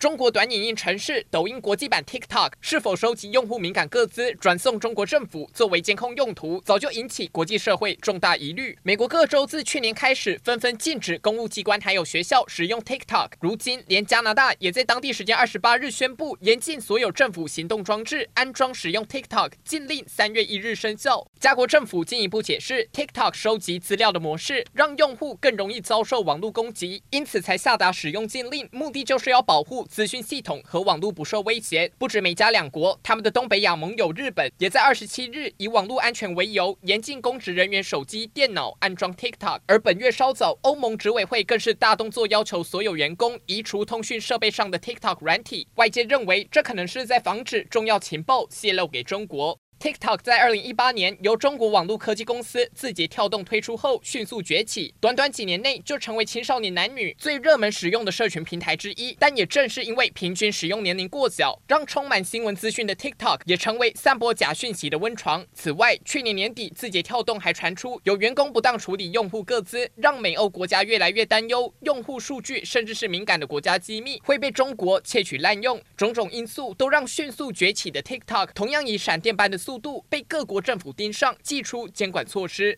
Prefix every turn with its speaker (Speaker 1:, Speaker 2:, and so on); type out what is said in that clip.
Speaker 1: 中国短影音城市抖音国际版 TikTok 是否收集用户敏感个资转送中国政府作为监控用途，早就引起国际社会重大疑虑。美国各州自去年开始纷纷禁止公务机关还有学校使用 TikTok，如今连加拿大也在当地时间二十八日宣布严禁所有政府行动装置安装使用 TikTok，禁令三月一日生效。加国政府进一步解释，TikTok 收集资料的模式让用户更容易遭受网络攻击，因此才下达使用禁令，目的就是要保护。资讯系统和网络不受威胁。不止美加两国，他们的东北亚盟友日本也在二十七日以网络安全为由，严禁公职人员手机、电脑安装 TikTok。而本月稍早，欧盟执委会更是大动作，要求所有员工移除通讯设备上的 TikTok 软体。外界认为，这可能是在防止重要情报泄露给中国。TikTok 在二零一八年由中国网络科技公司字节跳动推出后迅速崛起，短短几年内就成为青少年男女最热门使用的社群平台之一。但也正是因为平均使用年龄过小，让充满新闻资讯的 TikTok 也成为散播假讯息的温床。此外，去年年底字节跳动还传出有员工不当处理用户个资，让美欧国家越来越担忧用户数据甚至是敏感的国家机密会被中国窃取滥用。种种因素都让迅速崛起的 TikTok 同样以闪电般的速速度被各国政府盯上，祭出监管措施。